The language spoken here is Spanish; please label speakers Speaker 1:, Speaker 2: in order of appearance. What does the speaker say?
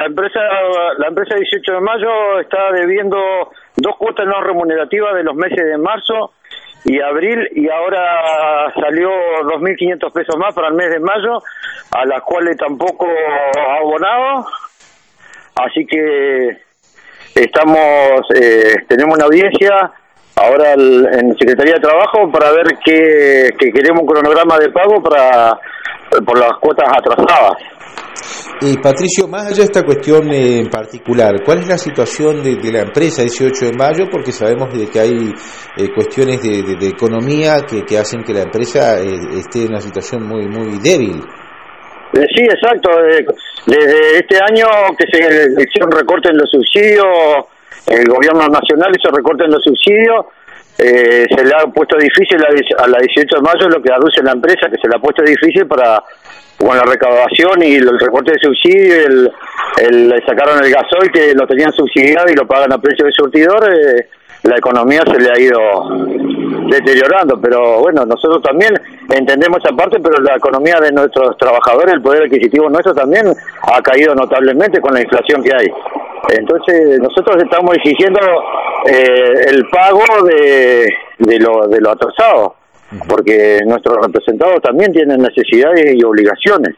Speaker 1: la empresa la empresa 18 de mayo está debiendo dos cuotas no remunerativas de los meses de marzo y abril y ahora salió 2.500 pesos más para el mes de mayo, a las cuales tampoco ha abonado. Así que estamos eh, tenemos una audiencia ahora en Secretaría de Trabajo para ver que, que queremos un cronograma de pago para por las cuotas atrasadas.
Speaker 2: Y Patricio, más allá de esta cuestión en particular, ¿cuál es la situación de, la empresa 18 de mayo? Porque sabemos de que hay eh, cuestiones de, economía que, hacen que la empresa eh, esté en una situación muy muy débil.
Speaker 1: Eh, sí, exacto. Desde este año que se hicieron recortes en los subsidios, el gobierno nacional hizo recortes en los subsidios, se le ha puesto difícil a, la 18 de mayo lo que aduce la empresa, que se le ha puesto difícil para con la recaudación y el recorte de subsidio, el, el, sacaron el gasoil que lo tenían subsidiado y lo pagan a precio de surtidor, eh, la economía se le ha ido deteriorando, pero bueno, nosotros también entendemos esa parte, pero la economía de nuestros trabajadores, el poder adquisitivo nuestro también ha caído notablemente con la inflación que hay. Entonces, nosotros estamos exigiendo eh, el pago de, de, lo, de lo atrasado porque nuestros representados también tienen necesidades y obligaciones.